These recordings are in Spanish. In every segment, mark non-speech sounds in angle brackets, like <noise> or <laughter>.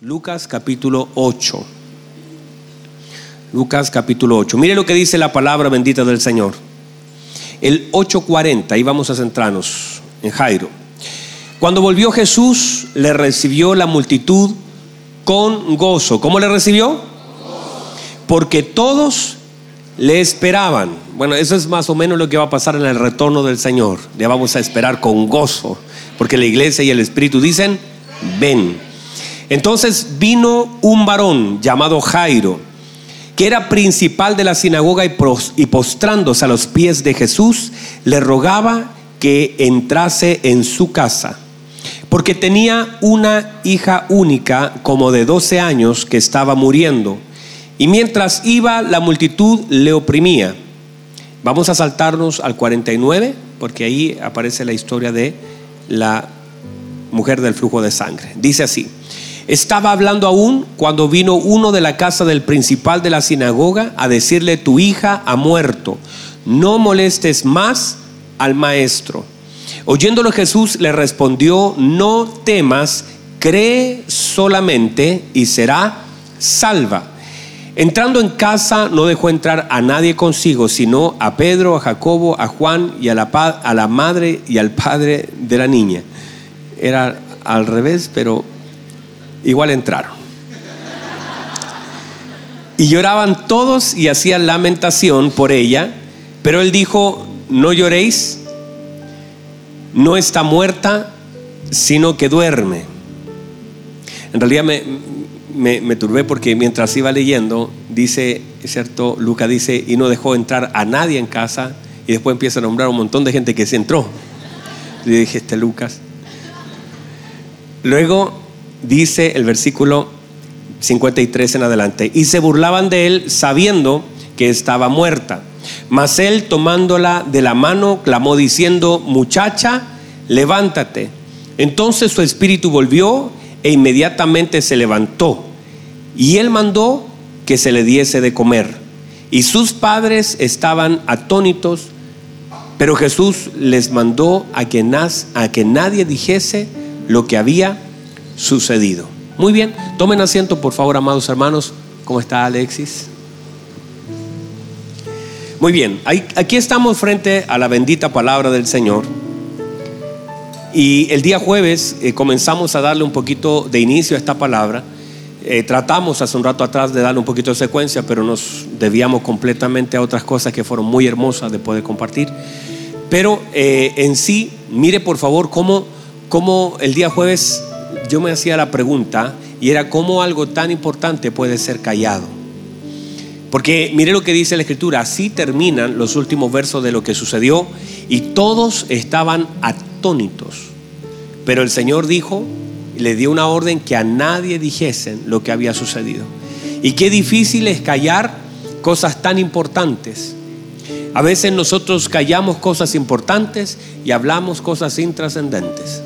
Lucas capítulo 8. Lucas capítulo 8. Mire lo que dice la palabra bendita del Señor. El 8.40, ahí vamos a centrarnos en Jairo. Cuando volvió Jesús, le recibió la multitud con gozo. ¿Cómo le recibió? Porque todos le esperaban. Bueno, eso es más o menos lo que va a pasar en el retorno del Señor. Le vamos a esperar con gozo, porque la iglesia y el Espíritu dicen, ven. Entonces vino un varón llamado Jairo, que era principal de la sinagoga y postrándose a los pies de Jesús, le rogaba que entrase en su casa, porque tenía una hija única como de 12 años que estaba muriendo, y mientras iba la multitud le oprimía. Vamos a saltarnos al 49, porque ahí aparece la historia de la mujer del flujo de sangre. Dice así, estaba hablando aún cuando vino uno de la casa del principal de la sinagoga a decirle, tu hija ha muerto, no molestes más al maestro. Oyéndolo Jesús le respondió, no temas, cree solamente y será salva. Entrando en casa no dejó entrar a nadie consigo, sino a Pedro, a Jacobo, a Juan y a la, a la madre y al padre de la niña. Era al revés, pero igual entraron. Y lloraban todos y hacían lamentación por ella, pero él dijo, no lloréis, no está muerta, sino que duerme. En realidad me, turbé porque mientras iba leyendo, dice, cierto, Lucas dice, y no dejó entrar a nadie en casa, y después empieza a nombrar un montón de gente que se entró. Y dije, este Lucas. Luego dice el versículo 53 en adelante, y se burlaban de él sabiendo que estaba muerta. Mas él tomándola de la mano, clamó diciendo, muchacha, levántate. Entonces su espíritu volvió e inmediatamente se levantó. Y él mandó que se le diese de comer. Y sus padres estaban atónitos, pero Jesús les mandó a que, a que nadie dijese lo que había sucedido. Muy bien, tomen asiento por favor, amados hermanos. ¿Cómo está Alexis? Muy bien, aquí estamos frente a la bendita palabra del Señor. Y el día jueves eh, comenzamos a darle un poquito de inicio a esta palabra. Eh, tratamos hace un rato atrás de darle un poquito de secuencia, pero nos debíamos completamente a otras cosas que fueron muy hermosas de poder compartir. Pero eh, en sí, mire por favor cómo, cómo el día jueves yo me hacía la pregunta y era cómo algo tan importante puede ser callado. Porque mire lo que dice la escritura, así terminan los últimos versos de lo que sucedió y todos estaban atónitos. Pero el Señor dijo, le dio una orden que a nadie dijesen lo que había sucedido. Y qué difícil es callar cosas tan importantes. A veces nosotros callamos cosas importantes y hablamos cosas intrascendentes.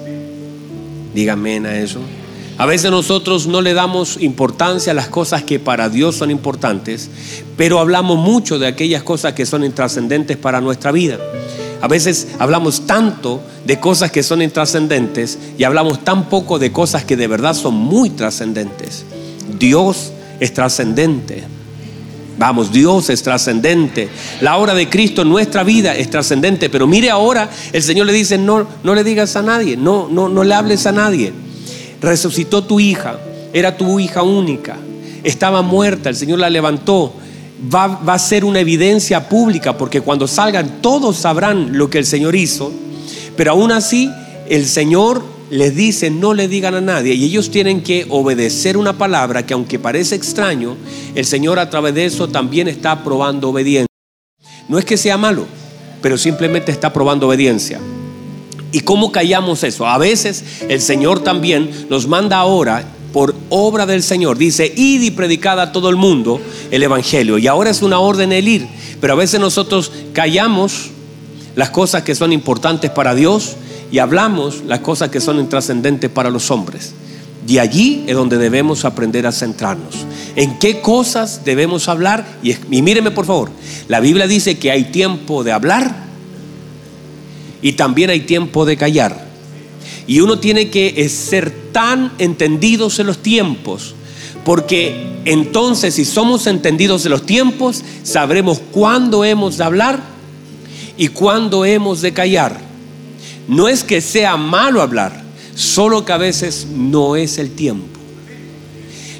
Dígame a eso. A veces nosotros no le damos importancia a las cosas que para Dios son importantes, pero hablamos mucho de aquellas cosas que son intrascendentes para nuestra vida. A veces hablamos tanto de cosas que son intrascendentes y hablamos tan poco de cosas que de verdad son muy trascendentes. Dios es trascendente. Vamos, Dios es trascendente. La obra de Cristo en nuestra vida es trascendente. Pero mire ahora, el Señor le dice, no, no le digas a nadie, no, no, no le hables a nadie. Resucitó tu hija, era tu hija única, estaba muerta, el Señor la levantó. Va, va a ser una evidencia pública porque cuando salgan todos sabrán lo que el Señor hizo. Pero aún así, el Señor les dice no le digan a nadie y ellos tienen que obedecer una palabra que aunque parece extraño, el Señor a través de eso también está probando obediencia. No es que sea malo, pero simplemente está probando obediencia. ¿Y cómo callamos eso? A veces el Señor también nos manda ahora por obra del Señor. Dice, id y predicad a todo el mundo el Evangelio. Y ahora es una orden el ir. Pero a veces nosotros callamos las cosas que son importantes para Dios y hablamos las cosas que son intrascendentes para los hombres. Y allí es donde debemos aprender a centrarnos. ¿En qué cosas debemos hablar? Y, y míreme por favor, la Biblia dice que hay tiempo de hablar y también hay tiempo de callar. Y uno tiene que ser tan entendidos en los tiempos, porque entonces si somos entendidos de los tiempos, sabremos cuándo hemos de hablar y cuándo hemos de callar. No es que sea malo hablar, solo que a veces no es el tiempo.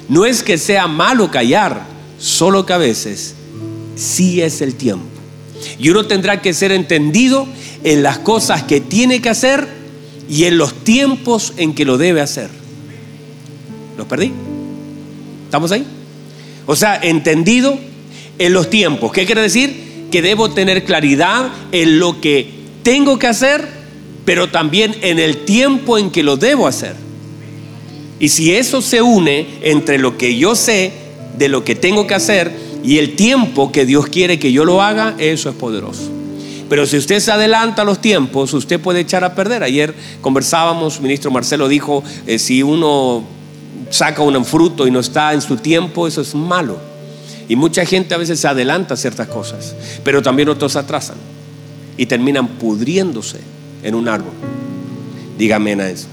No es que sea malo callar, solo que a veces sí es el tiempo. Y uno tendrá que ser entendido en las cosas que tiene que hacer y en los tiempos en que lo debe hacer. ¿Los perdí? ¿Estamos ahí? O sea, entendido en los tiempos. ¿Qué quiere decir? Que debo tener claridad en lo que tengo que hacer, pero también en el tiempo en que lo debo hacer. Y si eso se une entre lo que yo sé de lo que tengo que hacer y el tiempo que Dios quiere que yo lo haga, eso es poderoso. Pero si usted se adelanta a los tiempos, usted puede echar a perder. Ayer conversábamos, ministro Marcelo dijo, eh, si uno saca un fruto y no está en su tiempo, eso es malo. Y mucha gente a veces se adelanta a ciertas cosas, pero también otros atrasan y terminan pudriéndose en un árbol. Dígame a eso.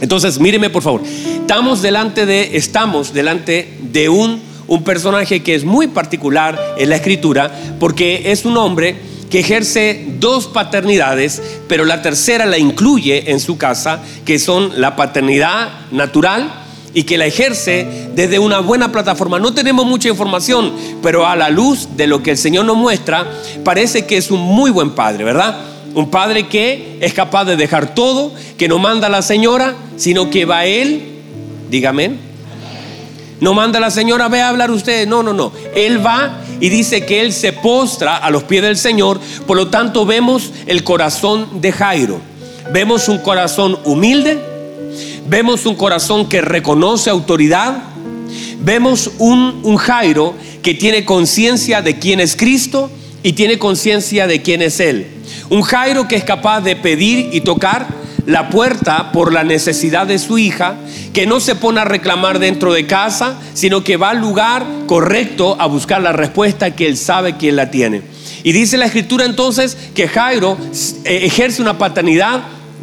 Entonces, míreme por favor. Estamos delante de, estamos delante de un, un personaje que es muy particular en la escritura, porque es un hombre que ejerce dos paternidades, pero la tercera la incluye en su casa, que son la paternidad natural y que la ejerce desde una buena plataforma. No tenemos mucha información, pero a la luz de lo que el Señor nos muestra, parece que es un muy buen padre, ¿verdad? Un padre que es capaz de dejar todo, que no manda a la señora, sino que va él, dígame, no manda a la señora, ve a hablar usted, no, no, no, él va y dice que él se postra a los pies del Señor, por lo tanto vemos el corazón de Jairo, vemos un corazón humilde, vemos un corazón que reconoce autoridad, vemos un, un Jairo que tiene conciencia de quién es Cristo y tiene conciencia de quién es Él. Un Jairo que es capaz de pedir y tocar la puerta por la necesidad de su hija, que no se pone a reclamar dentro de casa, sino que va al lugar correcto a buscar la respuesta que él sabe que él la tiene. Y dice la escritura entonces que Jairo eh, ejerce una paternidad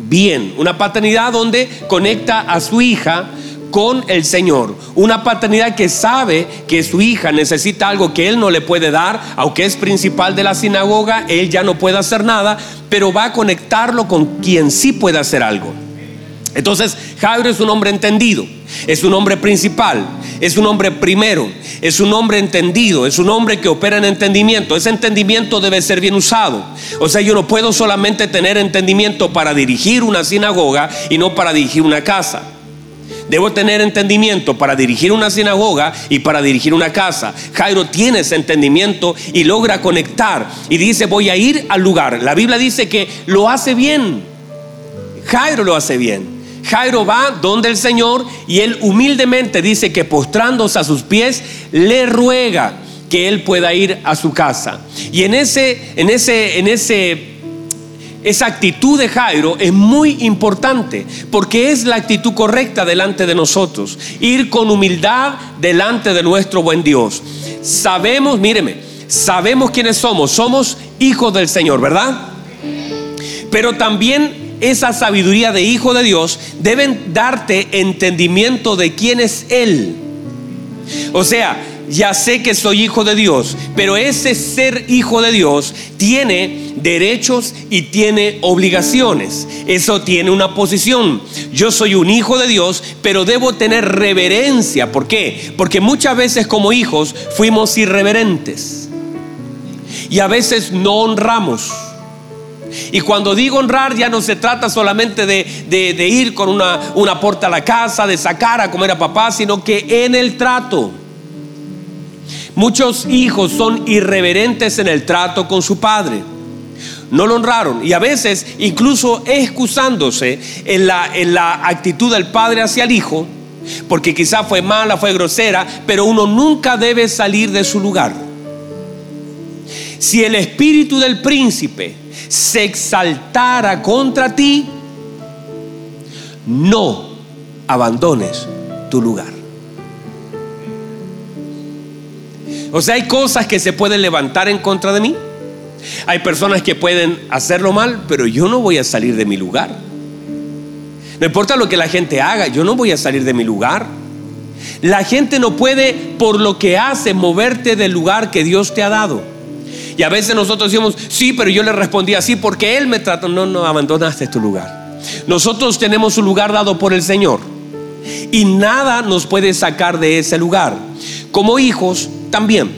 bien, una paternidad donde conecta a su hija con el Señor. Una paternidad que sabe que su hija necesita algo que él no le puede dar, aunque es principal de la sinagoga, él ya no puede hacer nada, pero va a conectarlo con quien sí puede hacer algo. Entonces, Jairo es un hombre entendido, es un hombre principal, es un hombre primero, es un hombre entendido, es un hombre que opera en entendimiento. Ese entendimiento debe ser bien usado. O sea, yo no puedo solamente tener entendimiento para dirigir una sinagoga y no para dirigir una casa. Debo tener entendimiento para dirigir una sinagoga y para dirigir una casa. Jairo tiene ese entendimiento y logra conectar y dice, voy a ir al lugar. La Biblia dice que lo hace bien. Jairo lo hace bien. Jairo va donde el Señor y él humildemente dice que postrándose a sus pies le ruega que él pueda ir a su casa. Y en ese en ese en ese esa actitud de Jairo es muy importante porque es la actitud correcta delante de nosotros. Ir con humildad delante de nuestro buen Dios. Sabemos, míreme, sabemos quiénes somos. Somos hijos del Señor, ¿verdad? Pero también esa sabiduría de hijo de Dios deben darte entendimiento de quién es Él. O sea, ya sé que soy hijo de Dios, pero ese ser hijo de Dios tiene derechos y tiene obligaciones. Eso tiene una posición. Yo soy un hijo de Dios, pero debo tener reverencia. ¿Por qué? Porque muchas veces como hijos fuimos irreverentes y a veces no honramos. Y cuando digo honrar ya no se trata solamente de, ir con una, una puerta a la casa, de sacar a comer a papá, sino que en el trato. Muchos hijos son irreverentes en el trato con su padre. No lo honraron y a veces incluso excusándose en la, en la actitud del padre hacia el hijo, porque quizá fue mala, fue grosera, pero uno nunca debe salir de su lugar. Si el espíritu del príncipe se exaltara contra ti, no abandones tu lugar. O sea, hay cosas que se pueden levantar en contra de mí. Hay personas que pueden hacerlo mal, pero yo no voy a salir de mi lugar. No importa lo que la gente haga, yo no voy a salir de mi lugar. La gente no puede, por lo que hace, moverte del lugar que Dios te ha dado. Y a veces nosotros decimos, sí, pero yo le respondí así porque Él me trató. No, no, abandonaste tu lugar. Nosotros tenemos un lugar dado por el Señor. Y nada nos puede sacar de ese lugar. Como hijos también.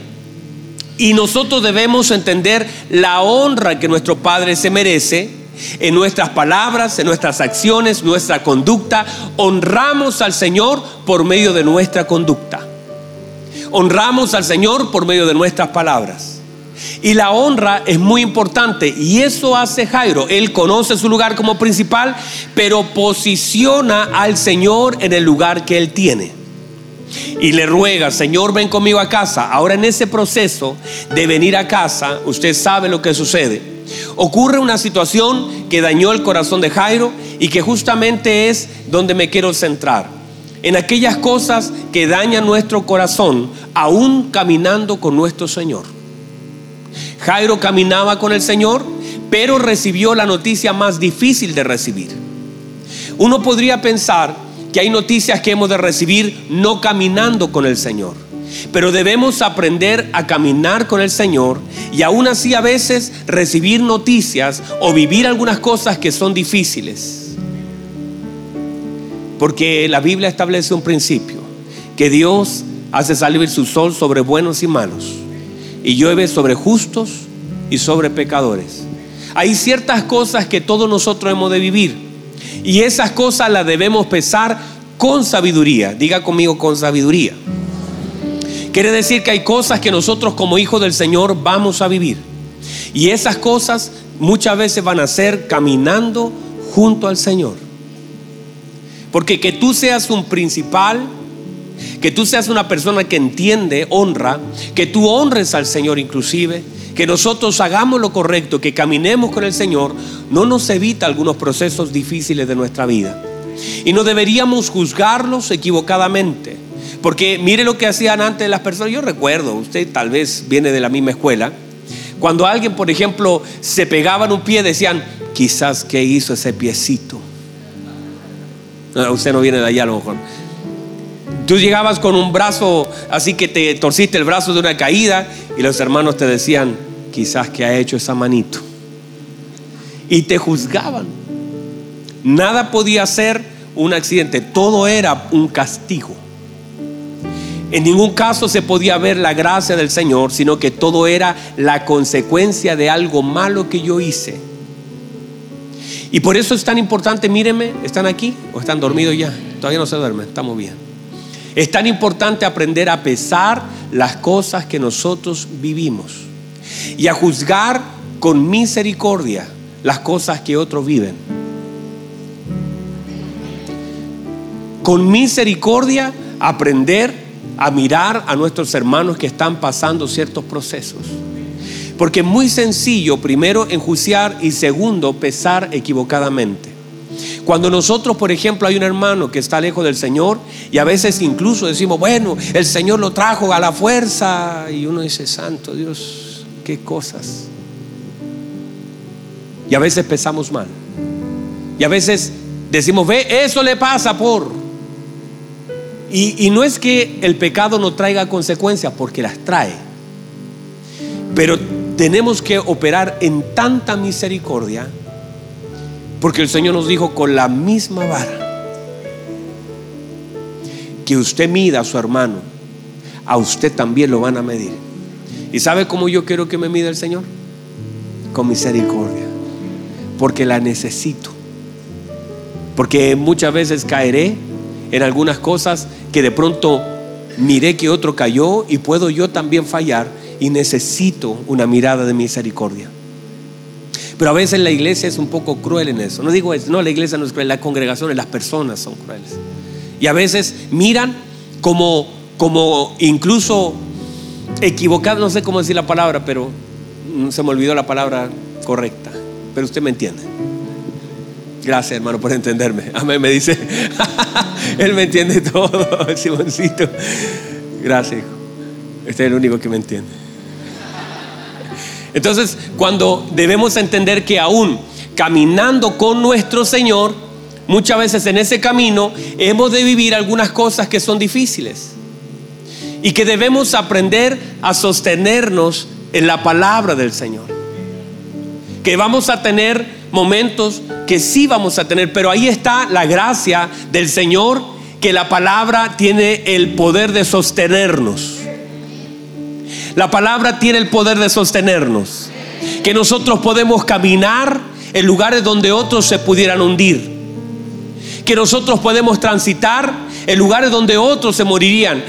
Y nosotros debemos entender la honra que nuestro Padre se merece en nuestras palabras, en nuestras acciones, nuestra conducta. Honramos al Señor por medio de nuestra conducta. Honramos al Señor por medio de nuestras palabras. Y la honra es muy importante y eso hace Jairo. Él conoce su lugar como principal, pero posiciona al Señor en el lugar que él tiene. Y le ruega, Señor, ven conmigo a casa. Ahora en ese proceso de venir a casa, usted sabe lo que sucede. Ocurre una situación que dañó el corazón de Jairo y que justamente es donde me quiero centrar. En aquellas cosas que dañan nuestro corazón, aún caminando con nuestro Señor. Jairo caminaba con el Señor, pero recibió la noticia más difícil de recibir. Uno podría pensar que hay noticias que hemos de recibir no caminando con el Señor. Pero debemos aprender a caminar con el Señor y aún así a veces recibir noticias o vivir algunas cosas que son difíciles. Porque la Biblia establece un principio, que Dios hace salir su sol sobre buenos y malos y llueve sobre justos y sobre pecadores. Hay ciertas cosas que todos nosotros hemos de vivir y esas cosas las debemos pesar con sabiduría. Diga conmigo con sabiduría. Quiere decir que hay cosas que nosotros como hijos del Señor vamos a vivir. Y esas cosas muchas veces van a ser caminando junto al Señor. Porque que tú seas un principal que tú seas una persona que entiende, honra, que tú honres al Señor inclusive, que nosotros hagamos lo correcto, que caminemos con el Señor, no nos evita algunos procesos difíciles de nuestra vida. Y no deberíamos juzgarlos equivocadamente. Porque mire lo que hacían antes las personas. Yo recuerdo, usted tal vez viene de la misma escuela. Cuando alguien, por ejemplo, se pegaba en un pie, decían, quizás qué hizo ese piecito. usted no viene de allá a lo mejor. Tú llegabas con un brazo así que te torciste el brazo de una caída y los hermanos te decían, quizás que ha hecho esa manito. Y te juzgaban. Nada podía ser un accidente, todo era un castigo. En ningún caso se podía ver la gracia del Señor, sino que todo era la consecuencia de algo malo que yo hice. Y por eso es tan importante, míreme, ¿están aquí o están dormidos ya? Todavía no se duermen, estamos bien. Es tan importante aprender a pesar las cosas que nosotros vivimos y a juzgar con misericordia las cosas que otros viven. Con misericordia aprender a mirar a nuestros hermanos que están pasando ciertos procesos. Porque es muy sencillo, primero, enjuiciar y segundo, pesar equivocadamente. Cuando nosotros, por ejemplo, hay un hermano que está lejos del Señor y a veces incluso decimos, bueno, el Señor lo trajo a la fuerza y uno dice, santo Dios, qué cosas. Y a veces pensamos mal. Y a veces decimos, ve, eso le pasa por... Y, y no es que el pecado no traiga consecuencias, porque las trae. Pero tenemos que operar en tanta misericordia porque el Señor nos dijo con la misma vara que usted mida a su hermano, a usted también lo van a medir. ¿Y sabe cómo yo quiero que me mida el Señor? Con misericordia. Porque la necesito. Porque muchas veces caeré en algunas cosas que de pronto miré que otro cayó y puedo yo también fallar y necesito una mirada de misericordia. Pero a veces la iglesia es un poco cruel en eso. No digo eso, no, la iglesia no es cruel, las congregaciones, las personas son crueles. Y a veces miran como, como incluso equivocados, no sé cómo decir la palabra, pero se me olvidó la palabra correcta. Pero usted me entiende. Gracias, hermano, por entenderme. <laughs> Amén, me dice. <laughs> Él me entiende todo, <laughs> Simoncito. Gracias, hijo. Este es el único que me entiende. Entonces, cuando debemos entender que aún caminando con nuestro Señor, muchas veces en ese camino hemos de vivir algunas cosas que son difíciles y que debemos aprender a sostenernos en la palabra del Señor. Que vamos a tener momentos que sí vamos a tener, pero ahí está la gracia del Señor, que la palabra tiene el poder de sostenernos. La palabra tiene el poder de sostenernos. Que nosotros podemos caminar en lugares donde otros se pudieran hundir. Que nosotros podemos transitar en lugares donde otros se morirían.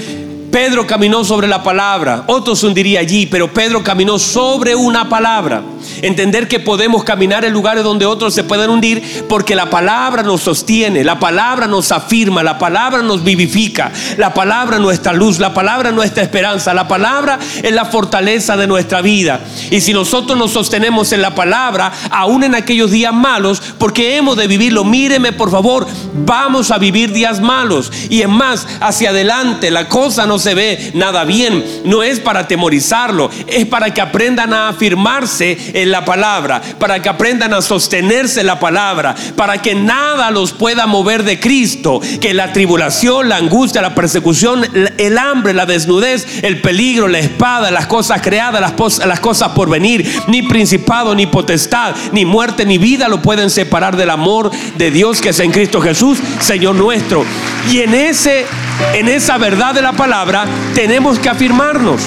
Pedro caminó sobre la palabra, otros hundiría allí, pero Pedro caminó sobre una palabra. Entender que podemos caminar en lugares donde otros se pueden hundir porque la palabra nos sostiene, la palabra nos afirma, la palabra nos vivifica, la palabra nuestra luz, la palabra nuestra esperanza, la palabra es la fortaleza de nuestra vida. Y si nosotros nos sostenemos en la palabra, aún en aquellos días malos, porque hemos de vivirlo, míreme por favor, vamos a vivir días malos. Y es más, hacia adelante la cosa no se ve nada bien, no es para atemorizarlo, es para que aprendan a afirmarse en la palabra, para que aprendan a sostenerse en la palabra, para que nada los pueda mover de Cristo, que la tribulación, la angustia, la persecución, el hambre, la desnudez, el peligro, la espada, las cosas creadas, las, las cosas por venir, ni principado, ni potestad, ni muerte, ni vida lo pueden separar del amor de Dios que es en Cristo Jesús, Señor nuestro. Y en ese en esa verdad de la palabra tenemos que afirmarnos.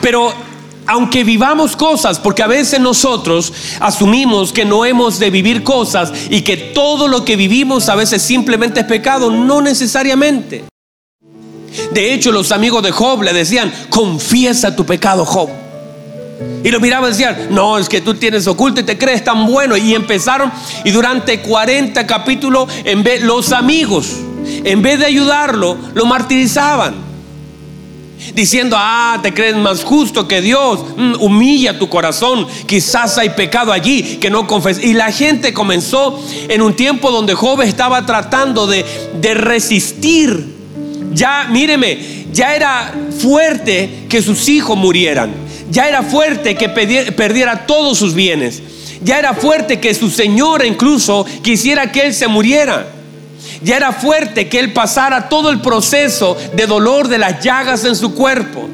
Pero aunque vivamos cosas, porque a veces nosotros asumimos que no hemos de vivir cosas y que todo lo que vivimos a veces simplemente es pecado, no necesariamente. De hecho, los amigos de Job le decían, confiesa tu pecado, Job. Y lo miraban y decían, no, es que tú tienes oculto y te crees tan bueno. Y empezaron, y durante 40 capítulos, en vez, los amigos, en vez de ayudarlo, lo martirizaban diciendo, ah, te crees más justo que Dios, mm, humilla tu corazón, quizás hay pecado allí que no confes. Y la gente comenzó en un tiempo donde Job estaba tratando de, de resistir. Ya, míreme, ya era fuerte que sus hijos murieran, ya era fuerte que perdiera todos sus bienes, ya era fuerte que su señora incluso quisiera que él se muriera. Ya era fuerte que él pasara todo el proceso de dolor de las llagas en su cuerpo.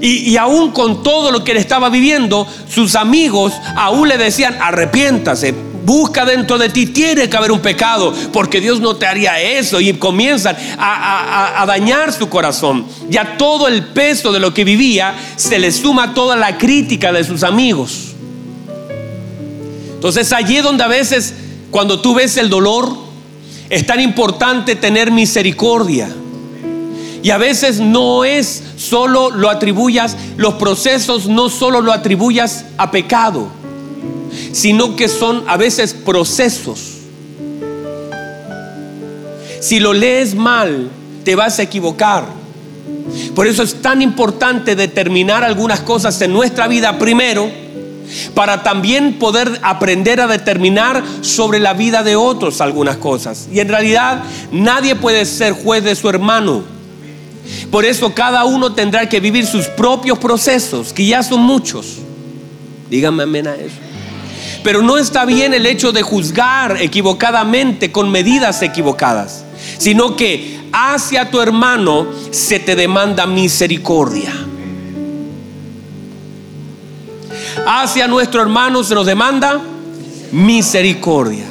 Y, aún con todo lo que él estaba viviendo, sus amigos aún le decían, arrepiéntase, busca dentro de ti, tiene que haber un pecado, porque Dios no te haría eso. Y comienzan a, a, dañar su corazón. Ya todo el peso de lo que vivía se le suma toda la crítica de sus amigos. Entonces allí donde a veces, cuando tú ves el dolor, es tan importante tener misericordia. Y a veces no es solo lo atribuyas, los procesos no solo lo atribuyas a pecado, sino que son a veces procesos. Si lo lees mal, te vas a equivocar. Por eso es tan importante determinar algunas cosas en nuestra vida primero para también poder aprender a determinar sobre la vida de otros algunas cosas. Y en realidad nadie puede ser juez de su hermano. Por eso cada uno tendrá que vivir sus propios procesos, que ya son muchos. Díganme amén a eso. Pero no está bien el hecho de juzgar equivocadamente con medidas equivocadas, sino que hacia tu hermano se te demanda misericordia. Hacia nuestro hermano se nos demanda misericordia.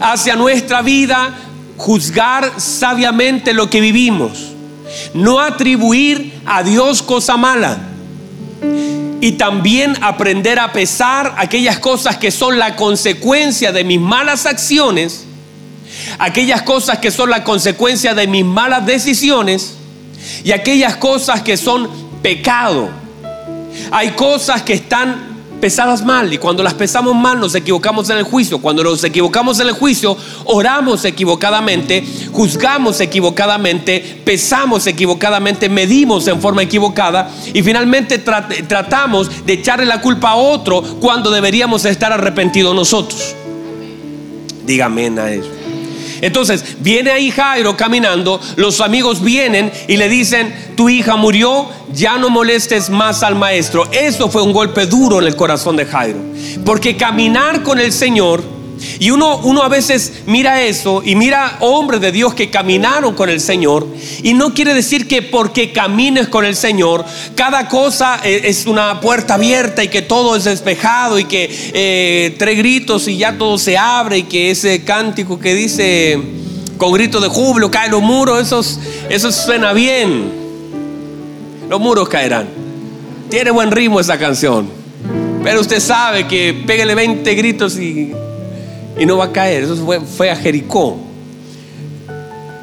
Hacia nuestra vida juzgar sabiamente lo que vivimos. No atribuir a Dios cosa mala. Y también aprender a pesar aquellas cosas que son la consecuencia de mis malas acciones, aquellas cosas que son la consecuencia de mis malas decisiones y aquellas cosas que son pecado hay cosas que están pesadas mal y cuando las pesamos mal nos equivocamos en el juicio. Cuando nos equivocamos en el juicio, oramos equivocadamente, juzgamos equivocadamente, pesamos equivocadamente, medimos en forma equivocada y finalmente tratamos de echarle la culpa a otro cuando deberíamos estar arrepentidos nosotros. Dígame a eso. Entonces viene ahí Jairo caminando, los amigos vienen y le dicen, tu hija murió, ya no molestes más al maestro. Eso fue un golpe duro en el corazón de Jairo. Porque caminar con el Señor Y uno, uno a veces mira eso y mira hombres de Dios que caminaron con el Señor. Y no quiere decir que porque camines con el Señor, cada cosa eh, es una puerta abierta y que todo es despejado y que eh, tres gritos y ya todo se abre y que ese cántico que dice con gritos de júbilo caen los muros, eso, eso suena bien. Los muros caerán. Tiene buen ritmo esa canción. Pero usted sabe que pégale 20 gritos y y no va a caer. Eso fue, a Jericó.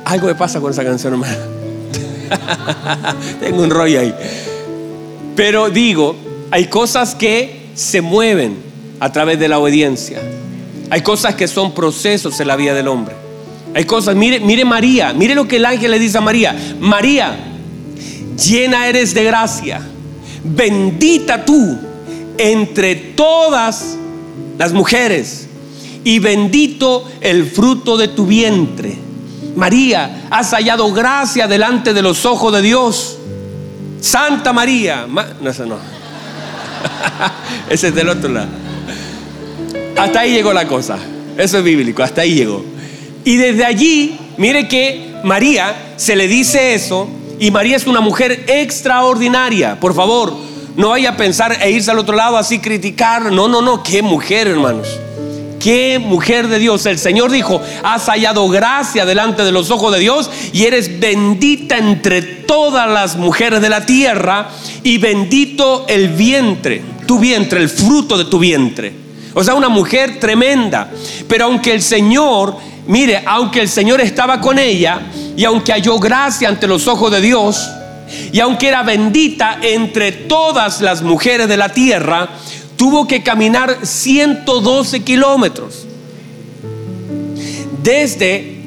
Algo me pasa con esa canción, hermano. <laughs> Tengo un rollo ahí. Pero digo, hay cosas que se mueven a través de la obediencia. Hay cosas que son procesos en la vida del hombre. Hay cosas, mire, mire María, mire lo que el ángel le dice a María. María, llena eres de gracia, bendita tú entre todas las mujeres y bendito el fruto de tu vientre. María, has hallado gracia delante de los ojos de Dios. Santa María. no, eso no. <laughs> Ese es del otro lado. Hasta ahí llegó la cosa. Eso es bíblico, hasta ahí llegó. Y desde allí, mire que María se le dice eso y María es una mujer extraordinaria. Por favor, no vaya a pensar e irse al otro lado así criticar. No, no, no, qué mujer, hermanos. Qué mujer de Dios. El Señor dijo, has hallado gracia delante de los ojos de Dios y eres bendita entre todas las mujeres de la tierra y bendito el vientre, tu vientre, el fruto de tu vientre. O sea, una mujer tremenda. Pero aunque el Señor, mire, aunque el Señor estaba con ella y aunque halló gracia ante los ojos de Dios, y aunque era bendita entre todas las mujeres de la tierra, tuvo que caminar 112 kilómetros. Desde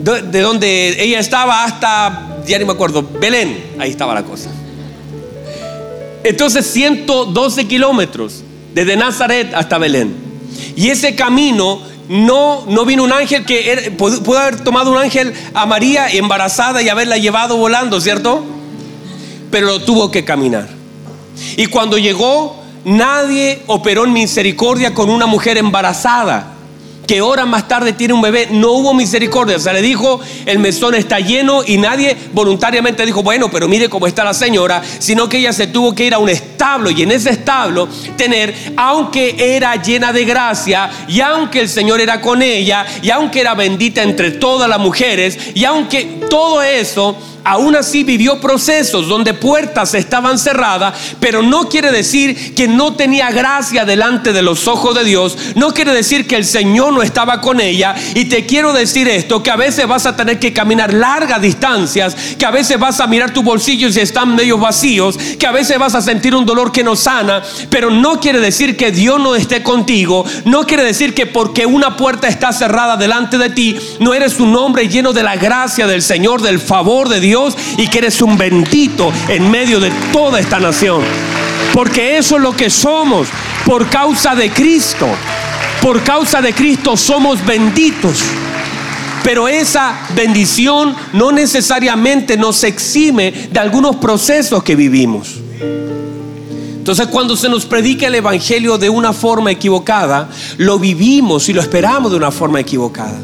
de donde ella estaba hasta, ya ni me acuerdo, Belén, ahí estaba la cosa. Entonces 112 kilómetros, desde Nazaret hasta Belén. Y ese camino no, no vino un ángel que pudo haber tomado un ángel a María embarazada y haberla llevado volando, ¿cierto? Pero lo tuvo que caminar. Y cuando llegó Nadie operó en misericordia con una mujer embarazada que horas más tarde tiene un bebé. No hubo misericordia. Se le dijo, el mesón está lleno y nadie voluntariamente dijo, bueno, pero mire cómo está la señora, sino que ella se tuvo que ir a un establo y en ese establo tener, aunque era llena de gracia y aunque el Señor era con ella y aunque era bendita entre todas las mujeres y aunque todo eso aún así vivió procesos donde puertas estaban cerradas, pero no quiere decir que no tenía gracia delante de los ojos de Dios, no quiere decir que el Señor no estaba con ella. Y te quiero decir esto, que a veces vas a tener que caminar largas distancias, que a veces vas a mirar tus bolsillos y están medio vacíos, que a veces vas a sentir un dolor que no sana, pero no quiere decir que Dios no esté contigo, no quiere decir que porque una puerta está cerrada delante de ti, no eres un hombre lleno de la gracia del Señor, del favor de Dios Dios y que eres un bendito en medio de toda esta nación. Porque eso es lo que somos por causa de Cristo. Por causa de Cristo somos benditos. Pero esa bendición no necesariamente nos exime de algunos procesos que vivimos. Entonces cuando se nos predica el Evangelio de una forma equivocada, lo vivimos y lo esperamos de una forma equivocada.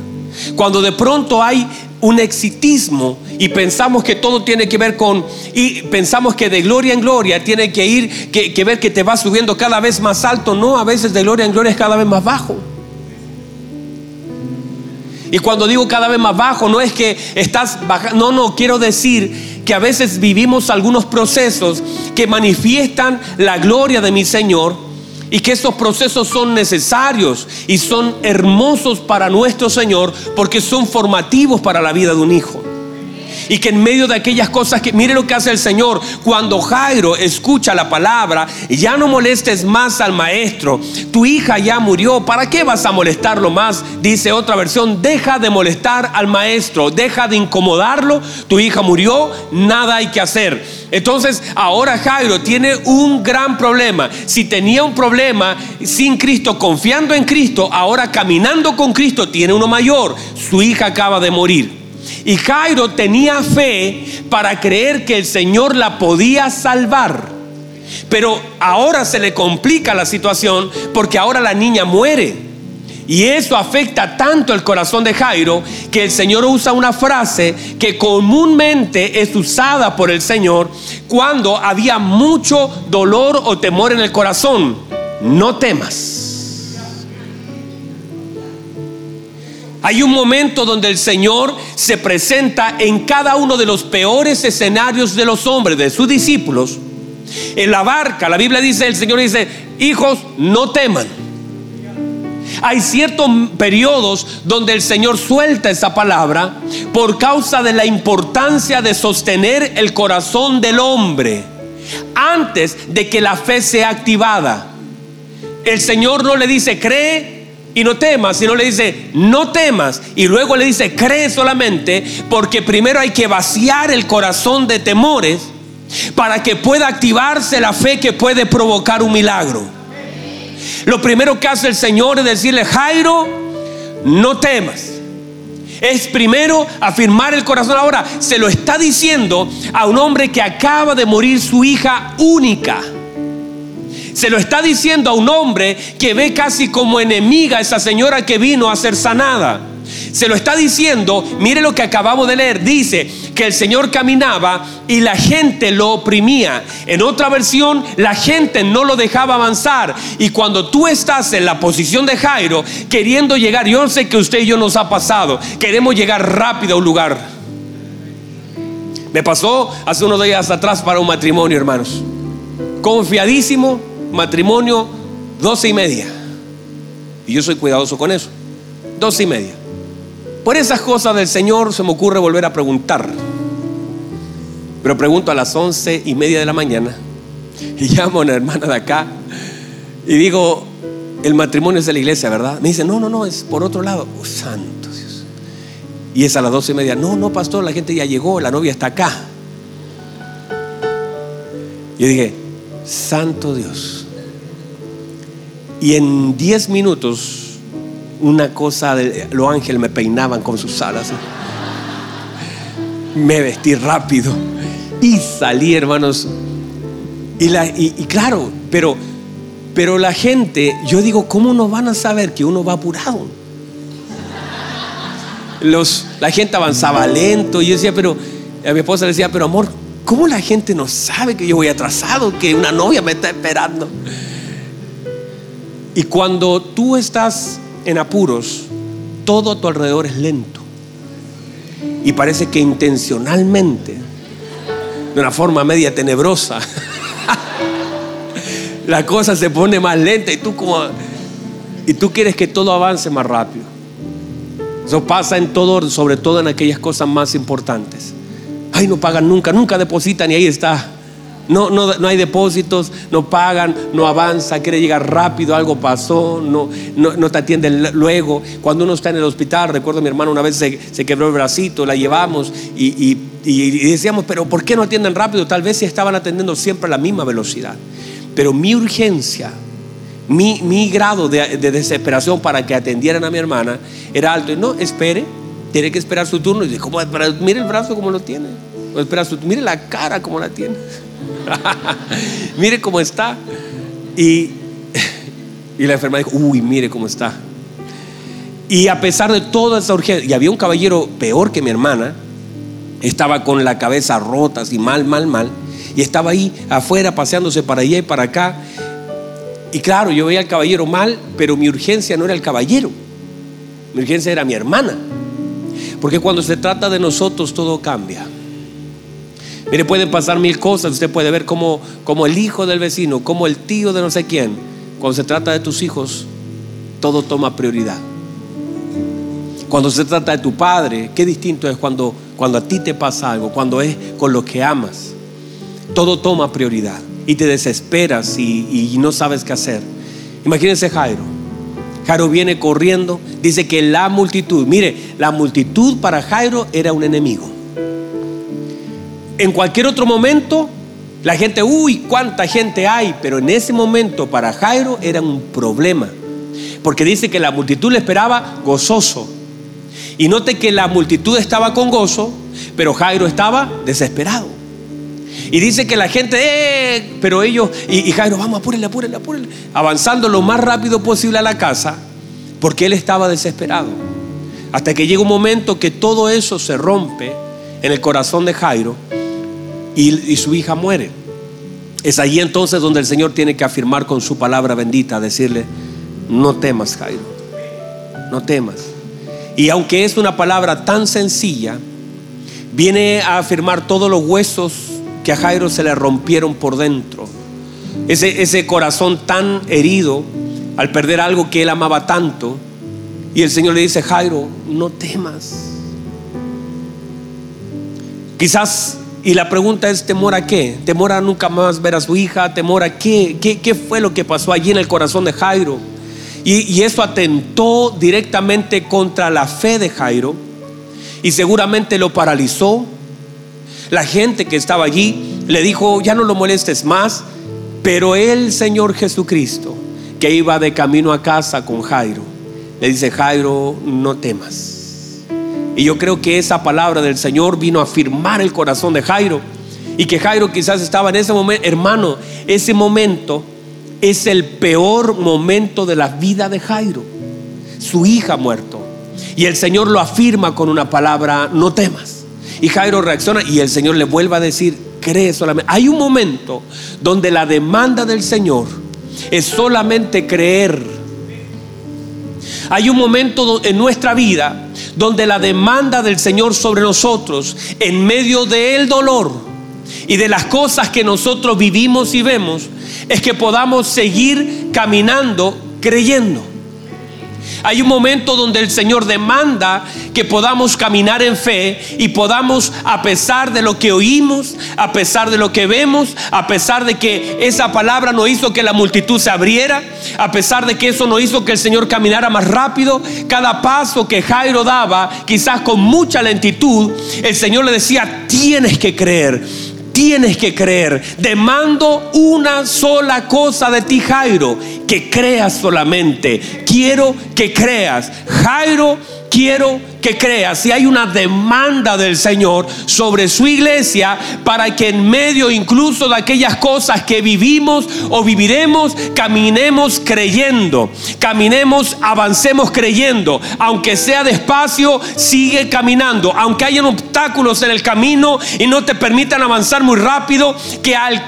Cuando de pronto hay un exitismo y pensamos que todo tiene que ver con, y pensamos que de gloria en gloria tiene que ir, que, ver que te va subiendo cada vez más alto. No, a veces de gloria en gloria es cada vez más bajo. Y cuando digo cada vez más bajo, no es que estás bajando, no, no, quiero decir que a veces vivimos algunos procesos que manifiestan la gloria de mi Señor y que estos procesos son necesarios y son hermosos para nuestro Señor porque son formativos para la vida de un hijo. Y que en medio de aquellas cosas que, mire lo que hace el Señor, cuando Jairo escucha la palabra, ya no molestes más al maestro, tu hija ya murió, ¿para qué vas a molestarlo más? Dice otra versión, deja de molestar al maestro, deja de incomodarlo, tu hija murió, nada hay que hacer. Entonces ahora Jairo tiene un gran problema. Si tenía un problema sin Cristo, confiando en Cristo, ahora caminando con Cristo tiene uno mayor. Su hija acaba de morir. Y Jairo tenía fe para creer que el Señor la podía salvar. Pero ahora se le complica la situación porque ahora la niña muere. Y eso afecta tanto el corazón de Jairo que el Señor usa una frase que comúnmente es usada por el Señor cuando había mucho dolor o temor en el corazón. No temas. Hay un momento donde el Señor se presenta en cada uno de los peores escenarios de los hombres, de sus discípulos. En la barca, la Biblia dice, el Señor dice, hijos, no teman. Hay ciertos periodos donde el Señor suelta esa palabra por causa de la importancia de sostener el corazón del hombre antes de que la fe sea activada. El Señor no le dice, cree y no temas, sino le dice, no temas. Y luego le dice, cree solamente, porque primero hay que vaciar el corazón de temores para que pueda activarse la fe que puede provocar un milagro. Lo primero que hace el Señor es decirle, Jairo, no temas. Es primero afirmar el corazón. Ahora, se lo está diciendo a un hombre que acaba de morir su hija única. Se lo está diciendo a un hombre que ve casi como enemiga a esa señora que vino a ser sanada. Se lo está diciendo, mire lo que acabamos de leer, dice que el Señor caminaba y la gente lo oprimía. En otra versión, la gente no lo dejaba avanzar. Y cuando tú estás en la posición de Jairo, queriendo llegar, yo sé que usted y yo nos ha pasado, queremos llegar rápido a un lugar. Me pasó hace unos días atrás para un matrimonio, hermanos. Confiadísimo, matrimonio, doce y media. Y yo soy cuidadoso con eso. Doce y media. Por esas cosas del Señor se me ocurre volver a preguntar. Pero pregunto a las once y media de la mañana y <laughs> llamo a una hermana de acá y digo, el matrimonio es de la iglesia, ¿verdad? Me dice, no, no, no, es por otro lado. Oh, santo Dios. Y es a las doce y media. No, no, pastor, la gente ya llegó, la novia está acá. Yo dije, santo Dios. Y en diez minutos una cosa, de, los ángeles me peinaban con sus alas. Me vestí rápido y salí, hermanos. Y, la, y, claro, pero, pero la gente, yo digo, ¿cómo no van a saber que uno va apurado? La gente avanzaba lento y yo decía, pero a mi esposa le decía, pero amor, ¿cómo la gente no sabe que yo voy atrasado, que una novia me está esperando? Y cuando tú estás en apuros, todo a tu alrededor es lento. Y parece que intencionalmente, de una forma media tenebrosa, <laughs> la cosa se pone más lenta y tú como y tú quieres que todo avance más rápido. Eso pasa en todo, sobre todo en aquellas cosas más importantes. Ay, no pagan nunca, nunca depositan y ahí está. No, no, no, hay depósitos, no pagan, no avanza, quiere llegar rápido, algo pasó, no, no, te atienden luego. Cuando uno está en el hospital, recuerdo a mi hermano una vez se, quebró el bracito, la llevamos y, decíamos, pero ¿por qué no atienden rápido? Tal vez si estaban atendiendo siempre a la misma velocidad. Pero mi urgencia, mi, grado de, desesperación para que atendieran a mi hermana era alto. Y no, espere, tiene que esperar su turno. Y dice, ¿cómo? Mire el brazo como lo tiene. espera su, mire la cara como la tiene. <laughs> mire cómo está. Y, y la enfermera dijo, uy, mire cómo está. Y a pesar de toda esa urgencia, y había un caballero peor que mi hermana, estaba con la cabeza rota, así mal, mal, mal, y estaba ahí afuera paseándose para allá y para acá. Y claro, yo veía al caballero mal, pero mi urgencia no era el caballero, mi urgencia era mi hermana. Porque cuando se trata de nosotros todo cambia. Mire, pueden pasar mil cosas. Usted puede ver como, el hijo del vecino, como el tío de no sé quién. Cuando se trata de tus hijos, todo toma prioridad. Cuando se trata de tu padre, qué distinto es cuando, cuando a ti te pasa algo, cuando es con lo que amas. Todo toma prioridad y te desesperas y no sabes qué hacer. Imagínense Jairo. Jairo viene corriendo, dice que la multitud, mire, la multitud para Jairo era un enemigo. En cualquier otro momento, la gente, uy, cuánta gente hay, pero en ese momento para Jairo era un problema. Porque dice que la multitud le esperaba gozoso. Y note que la multitud estaba con gozo, pero Jairo estaba desesperado. Y dice que la gente, eh, pero ellos, y, Jairo, vamos, apúrenle, apúrenle, apúrenle, avanzando lo más rápido posible a la casa, porque él estaba desesperado. Hasta que llega un momento que todo eso se rompe en el corazón de Jairo y, su hija muere. Es ahí entonces donde el Señor tiene que afirmar con su palabra bendita, decirle, no temas Jairo, no temas. Y aunque es una palabra tan sencilla, viene a afirmar todos los huesos que a Jairo se le rompieron por dentro. Ese, ese corazón tan herido al perder algo que él amaba tanto. Y el Señor le dice, Jairo, no temas. Quizás, y la pregunta es, ¿temor a qué? ¿Temor nunca más ver a su hija? ¿Temor a qué? ¿Qué, qué fue lo que pasó allí en el corazón de Jairo? Y, y eso atentó directamente contra la fe de Jairo y seguramente lo paralizó. La gente que estaba allí le dijo, ya no lo molestes más, pero el Señor Jesucristo, que iba de camino a casa con Jairo, le dice, Jairo, no temas. Y yo creo que esa palabra del Señor vino a afirmar el corazón de Jairo. Y que Jairo quizás estaba en ese momento, hermano, ese momento es el peor momento de la vida de Jairo. Su hija muerto. Y el Señor lo afirma con una palabra, no temas. Y Jairo reacciona y el Señor le vuelve a decir, cree solamente. Hay un momento donde la demanda del Señor es solamente creer. Hay un momento en nuestra vida donde la demanda del Señor sobre nosotros, en medio del dolor y de las cosas que nosotros vivimos y vemos, es que podamos seguir caminando creyendo. Hay un momento donde el Señor demanda que podamos caminar en fe y podamos, a pesar de lo que oímos, a pesar de lo que vemos, a pesar de que esa palabra no hizo que la multitud se abriera, a pesar de que eso no hizo que el Señor caminara más rápido, cada paso que Jairo daba, quizás con mucha lentitud, el Señor le decía, tienes que creer tienes que creer. Demando una sola cosa de ti, Jairo, que creas solamente. Quiero que creas. Jairo, quiero que crea, si hay una demanda del Señor sobre su iglesia para que en medio incluso de aquellas cosas que vivimos o viviremos, caminemos creyendo, caminemos, avancemos creyendo, aunque sea despacio, sigue caminando, aunque hayan obstáculos en el camino y no te permitan avanzar muy rápido, que al,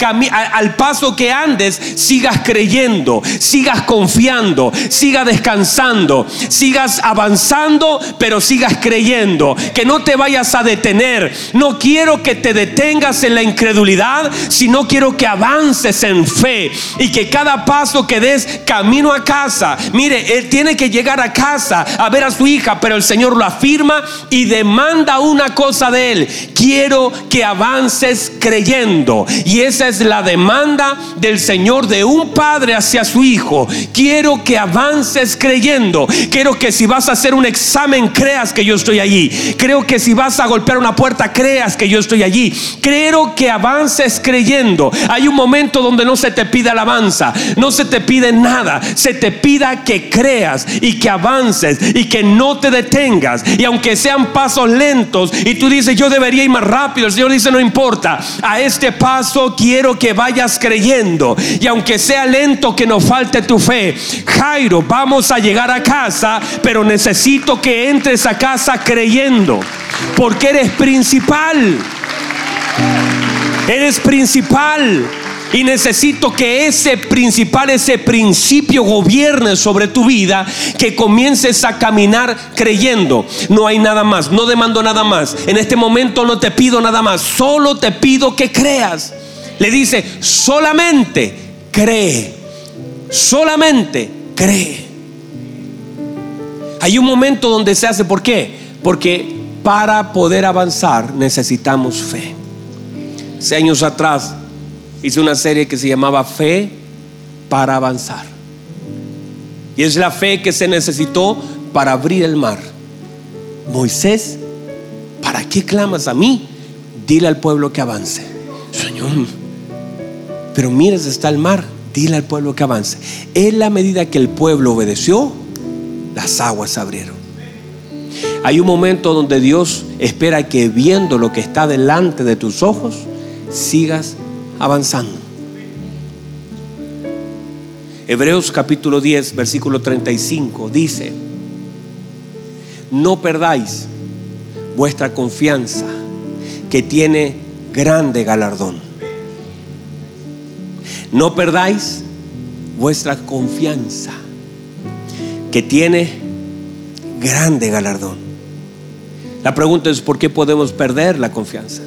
al paso que andes sigas creyendo, sigas confiando, sigas descansando, sigas avanzando, pero sigas creyendo, que no te vayas a detener. No quiero que te detengas en la incredulidad, sino quiero que avances en fe y que cada paso que des camino a casa. Mire, él tiene que llegar a casa a ver a su hija, pero el Señor lo afirma y demanda una cosa de él. Quiero que avances creyendo. Y esa es la demanda del Señor de un padre hacia su hijo. Quiero que avances creyendo. Quiero que si vas a hacer un examen creas que yo estoy allí. Creo que si vas a golpear una puerta, creas que yo estoy allí. Creo que avances creyendo. Hay un momento donde no se te pide alabanza, no se te pide nada. Se te pida que creas y que avances y que no te detengas. Y aunque sean pasos lentos y tú dices, yo debería ir más rápido, el Señor dice, no importa. A este paso quiero que vayas creyendo. Y aunque sea lento, que no falte tu fe. Jairo, vamos a llegar a casa, pero necesito que entres acá casa creyendo, porque eres principal. Eres principal. Y necesito que ese principal, ese principio gobierne sobre tu vida, que comiences a caminar creyendo. No hay nada más, no demando nada más. En este momento no te pido nada más, solo te pido que creas. Le dice, solamente cree, solamente cree. Hay un momento donde se hace, ¿por qué? Porque para poder avanzar necesitamos fe. Hace años atrás hice una serie que se llamaba Fe para avanzar. Y es la fe que se necesitó para abrir el mar. Moisés, ¿para qué clamas a mí? Dile al pueblo que avance. Señor, pero mires, está el mar. Dile al pueblo que avance. En la medida que el pueblo obedeció, las aguas se abrieron. Hay un momento donde Dios espera que viendo lo que está delante de tus ojos, sigas avanzando. Hebreos capítulo 10, versículo 35 dice, no perdáis vuestra confianza, que tiene grande galardón. No perdáis vuestra confianza, que tiene grande galardón. La pregunta es, ¿por qué podemos perder la confianza?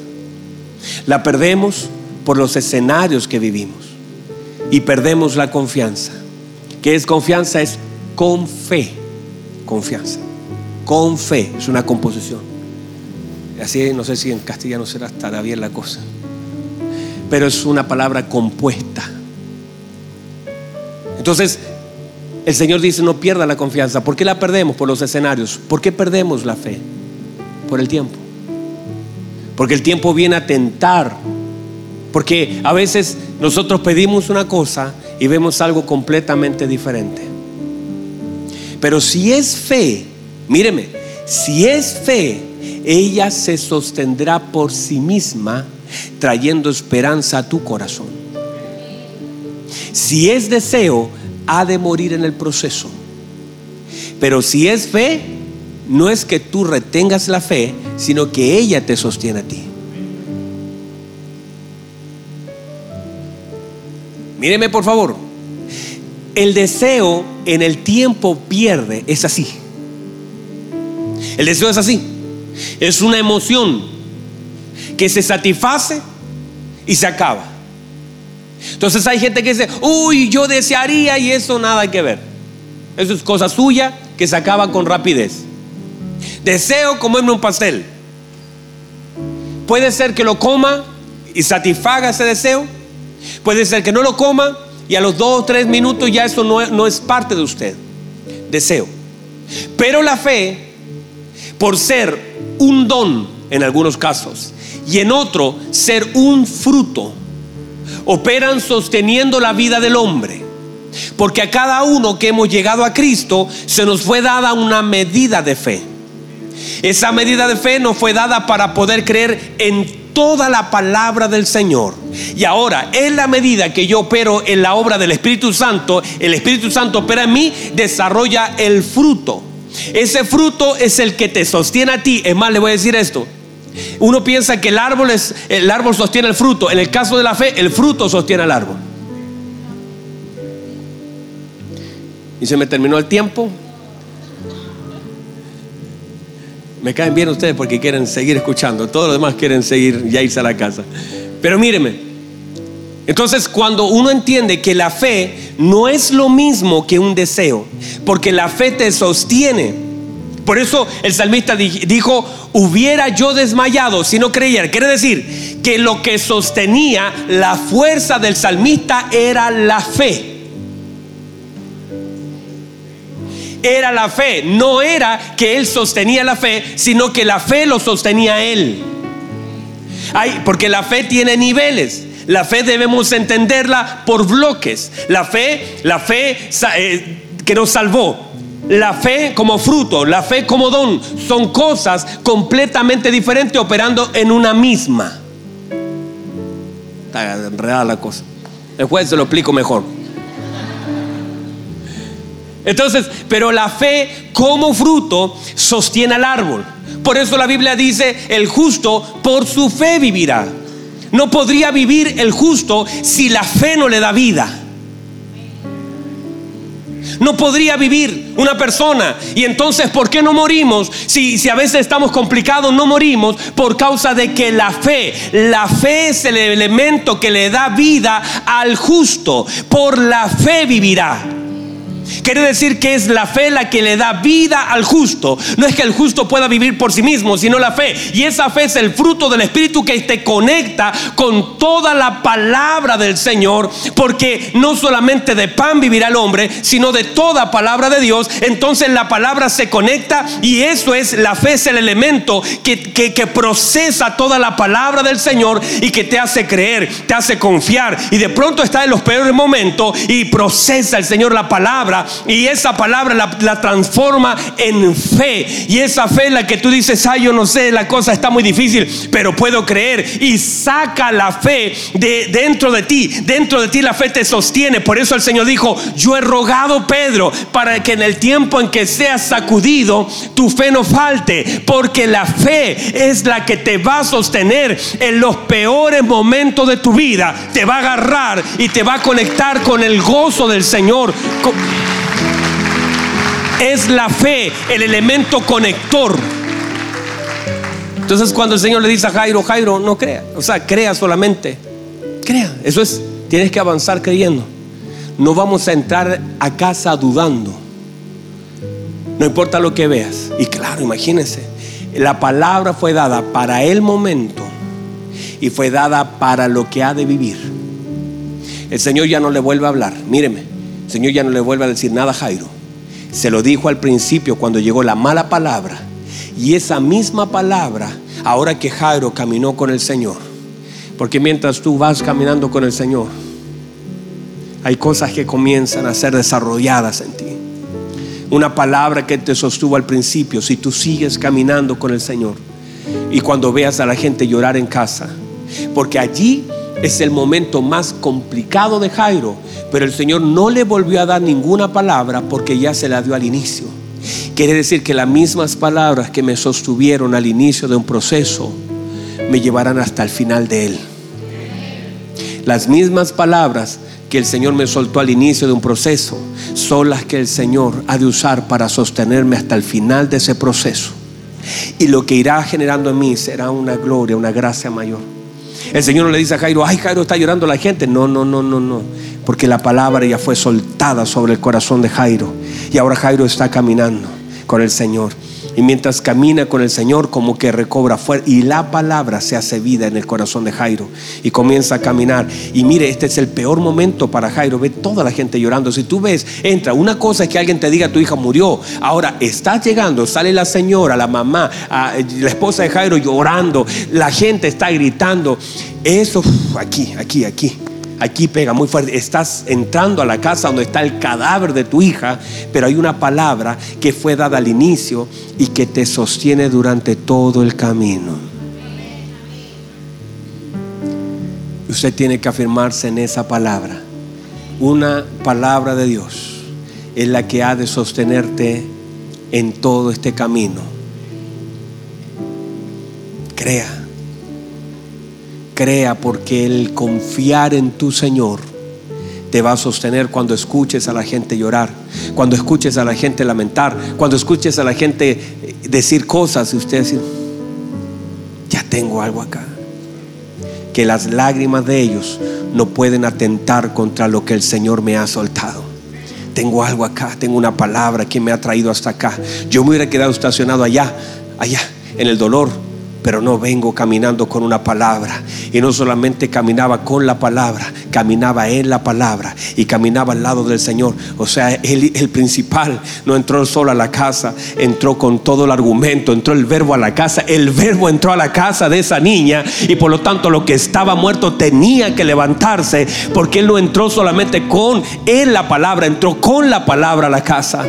La perdemos por los escenarios que vivimos y perdemos la confianza. ¿Qué es confianza? Es con fe. Confianza. Con fe. Es una composición. Así no sé si en castellano será estará bien la cosa. Pero es una palabra compuesta. Entonces, el Señor dice, no pierda la confianza. ¿Por qué la perdemos? Por los escenarios. ¿Por qué perdemos la fe? Por el tiempo. Porque el tiempo viene a tentar. Porque a veces nosotros pedimos una cosa y vemos algo completamente diferente. Pero si es fe, míreme, si es fe, ella se sostendrá por sí misma trayendo esperanza a tu corazón. Si es deseo, ha de morir en el proceso. Pero si es fe, no es que tú retengas la fe, sino que ella te sostiene a ti. Míreme por favor. El deseo en el tiempo pierde, es así. El deseo es así. Es una emoción que se satisface y se acaba. Entonces hay gente que dice, uy, yo desearía y eso nada hay que ver. Eso es cosa suya que se acaba con rapidez. Deseo comerme un pastel. Puede ser que lo coma y satisfaga ese deseo. Puede ser que no lo coma y a los dos o tres minutos ya eso no, no es parte de usted. Deseo. Pero la fe, por ser un don en algunos casos y en otro ser un fruto, operan sosteniendo la vida del hombre. Porque a cada uno que hemos llegado a Cristo se nos fue dada una medida de fe. Esa medida de fe nos fue dada para poder creer en toda la palabra del Señor. Y ahora, en la medida que yo opero en la obra del Espíritu Santo, el Espíritu Santo opera en mí, desarrolla el fruto. Ese fruto es el que te sostiene a ti. Es más, le voy a decir esto. Uno piensa que el árbol, es, el árbol sostiene el fruto. En el caso de la fe, el fruto sostiene al árbol. Y se me terminó el tiempo. Me caen bien ustedes porque quieren seguir escuchando. Todos los demás quieren seguir ya irse a la casa. Pero míreme. Entonces, cuando uno entiende que la fe no es lo mismo que un deseo, porque la fe te sostiene por eso el salmista dijo, hubiera yo desmayado si no creyera. Quiere decir que lo que sostenía la fuerza del salmista era la fe. Era la fe, no era que él sostenía la fe, sino que la fe lo sostenía él. porque la fe tiene niveles. La fe debemos entenderla por bloques. La fe, la fe eh, que nos salvó, la fe como fruto, la fe como don, son cosas completamente diferentes operando en una misma. Está enredada la cosa. Después se lo explico mejor. Entonces, pero la fe como fruto sostiene al árbol. Por eso la Biblia dice, el justo por su fe vivirá. No podría vivir el justo si la fe no le da vida no podría vivir una persona. Y entonces, ¿por qué no morimos? Si, si a veces estamos complicados, no morimos por causa de que la fe, la fe es el elemento que le da vida al justo. Por la fe vivirá. Quiere decir que es la fe la que le da vida al justo. No es que el justo pueda vivir por sí mismo, sino la fe. Y esa fe es el fruto del Espíritu que te conecta con toda la palabra del Señor. Porque no solamente de pan vivirá el hombre, sino de toda palabra de Dios. Entonces la palabra se conecta y eso es, la fe es el elemento que, que procesa toda la palabra del Señor y que te hace creer, te hace confiar. Y de pronto está en los peores momentos y procesa el Señor la palabra y esa palabra la, transforma en fe. Y esa fe la que tú dices, ay, yo no sé, la cosa está muy difícil, pero puedo creer. Y saca la fe de dentro de ti. Dentro de ti la fe te sostiene. Por eso el Señor dijo, yo he rogado Pedro para que en el tiempo en que seas sacudido, tu fe no falte. Porque la fe es la que te va a sostener en los peores momentos de tu vida. Te va a agarrar y te va a conectar con el gozo del Señor. Es la fe el elemento conector. Entonces cuando el Señor le dice a Jairo, Jairo, no crea. O sea, crea solamente. Crea. Eso es, tienes que avanzar creyendo. No vamos a entrar a casa dudando. No importa lo que veas. Y claro, imagínense. La palabra fue dada para el momento y fue dada para lo que ha de vivir. El Señor ya no le vuelve a hablar. Míreme, el Señor ya no le vuelve a decir nada a Jairo. Se lo dijo al principio cuando llegó la mala palabra. Y esa misma palabra, ahora que Jairo caminó con el Señor, porque mientras tú vas caminando con el Señor, hay cosas que comienzan a ser desarrolladas en ti. Una palabra que te sostuvo al principio, si tú sigues caminando con el Señor y cuando veas a la gente llorar en casa, porque allí es el momento más complicado de Jairo, pero el Señor no le volvió a dar ninguna palabra porque ya se la dio al inicio. Quiere decir que las mismas palabras que me sostuvieron al inicio de un proceso me llevarán hasta el final de él. Las mismas palabras que el Señor me soltó al inicio de un proceso son las que el Señor ha de usar para sostenerme hasta el final de ese proceso. Y lo que irá generando en mí será una gloria, una gracia mayor. El Señor no le dice a Jairo, ay Jairo está llorando la gente. No, no, no, no, no. Porque la palabra ya fue soltada sobre el corazón de Jairo. Y ahora Jairo está caminando con el Señor. Y mientras camina con el Señor, como que recobra fuerza. Y la palabra se hace vida en el corazón de Jairo. Y comienza a caminar. Y mire, este es el peor momento para Jairo. Ve toda la gente llorando. Si tú ves, entra. Una cosa es que alguien te diga tu hija murió. Ahora estás llegando. Sale la señora, la mamá, la esposa de Jairo llorando. La gente está gritando. Eso, aquí, aquí, aquí aquí pega muy fuerte. Estás entrando a la casa donde está el cadáver de tu hija, pero hay una palabra que fue dada al inicio y que te sostiene durante todo el camino. Usted tiene que afirmarse en esa palabra. Una palabra de Dios es la que ha de sostenerte en todo este camino. Crea crea porque el confiar en tu Señor te va a sostener cuando escuches a la gente llorar, cuando escuches a la gente lamentar, cuando escuches a la gente eh, decir cosas y usted decir, ya tengo algo acá. Que las lágrimas de ellos no pueden atentar contra lo que el Señor me ha soltado. Tengo algo acá, tengo una palabra que me ha traído hasta acá. Yo me hubiera quedado estacionado allá, allá, en el dolor, pero no vengo caminando con una palabra. Y no solamente caminaba con la palabra, caminaba en la palabra y caminaba al lado del Señor. O sea, el, el principal no entró solo a la casa, entró con todo el argumento, entró el verbo a la casa, el verbo entró a la casa de esa niña y por lo tanto lo que estaba muerto tenía que levantarse porque él no entró solamente con en la palabra, entró con la palabra a la casa.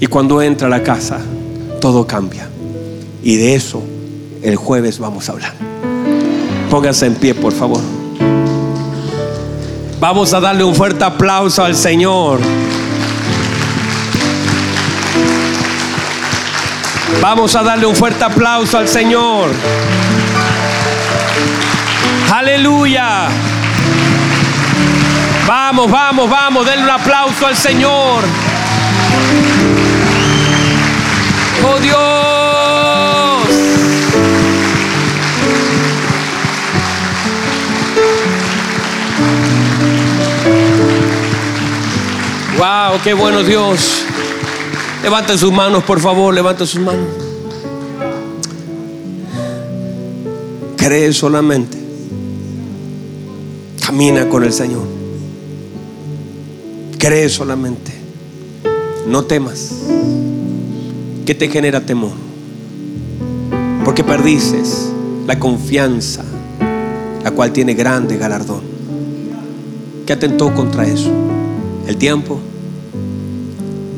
Y cuando entra a la casa, todo cambia. Y de eso el jueves vamos a hablar. Pónganse en pie, por favor. Vamos a darle un fuerte aplauso al Señor. Vamos a darle un fuerte aplauso al Señor. Aleluya. Vamos, vamos, vamos, denle un aplauso al Señor. Oh Dios. Wow, qué bueno Dios. Levanten sus manos, por favor, levanten sus manos. Cree solamente. Camina con el Señor. Cree solamente. No temas. ¿Qué te genera temor? Porque perdices la confianza, la cual tiene grande galardón. ¿Qué atentó contra eso? el tiempo,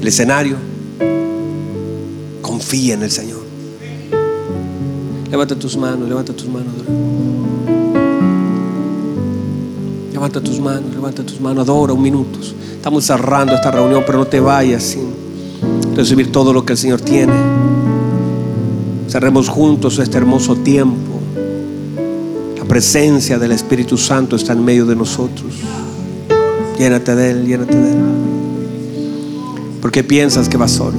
el escenario. Confía en el Señor. Levanta tus manos, levanta tus manos. Levanta tus manos, levanta tus manos, adora un minuto. Estamos cerrando esta reunión, pero no te vayas sin recibir todo lo que el Señor tiene. Cerremos juntos este hermoso tiempo. La presencia del Espíritu Santo está en medio de nosotros. Llénate de Él, llénate de Él. ¿Por qué piensas que vas solo?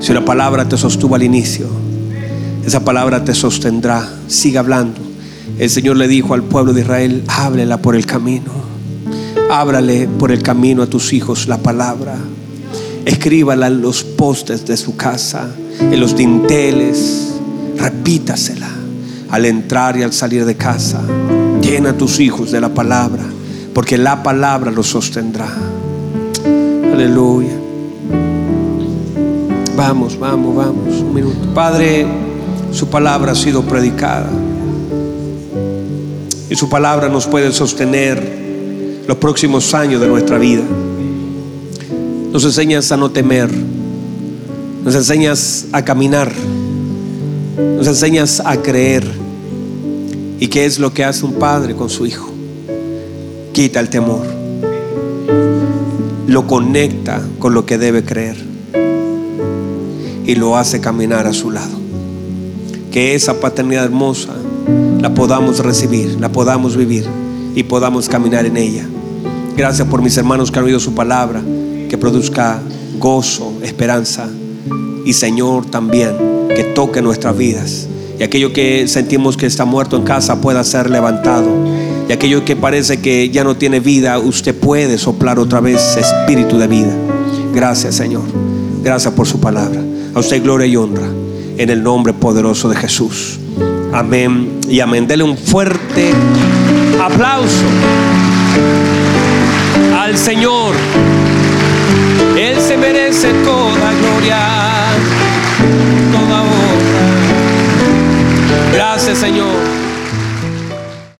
Si la palabra te sostuvo al inicio, esa palabra te sostendrá. Siga hablando. El Señor le dijo al pueblo de Israel, háblela por el camino. Ábrale por el camino a tus hijos la palabra. Escríbala en los postes de su casa, en los dinteles. Repítasela al entrar y al salir de casa. Llena a tus hijos de la palabra, porque la palabra los sostendrá. Aleluya. Vamos, vamos, vamos. Un minuto. Padre, su palabra ha sido predicada. Y su palabra nos puede sostener los próximos años de nuestra vida. Nos enseñas a no temer. Nos enseñas a caminar. Nos enseñas a creer. ¿Y qué es lo que hace un padre con su hijo? Quita el temor. Lo conecta con lo que debe creer. Y lo hace caminar a su lado. Que esa paternidad hermosa la podamos recibir, la podamos vivir y podamos caminar en ella. Gracias por mis hermanos que han oído su palabra que produzca gozo, esperanza y Señor también que toque nuestras vidas. Y aquello que sentimos que está muerto en casa pueda ser levantado. Y aquello que parece que ya no tiene vida, usted puede soplar otra vez espíritu de vida. Gracias Señor. Gracias por su palabra. A usted gloria y honra. En el nombre poderoso de Jesús. Amén y amén. Dele un fuerte aplauso al Señor. Merece toda gloria, toda honra. Gracias Señor.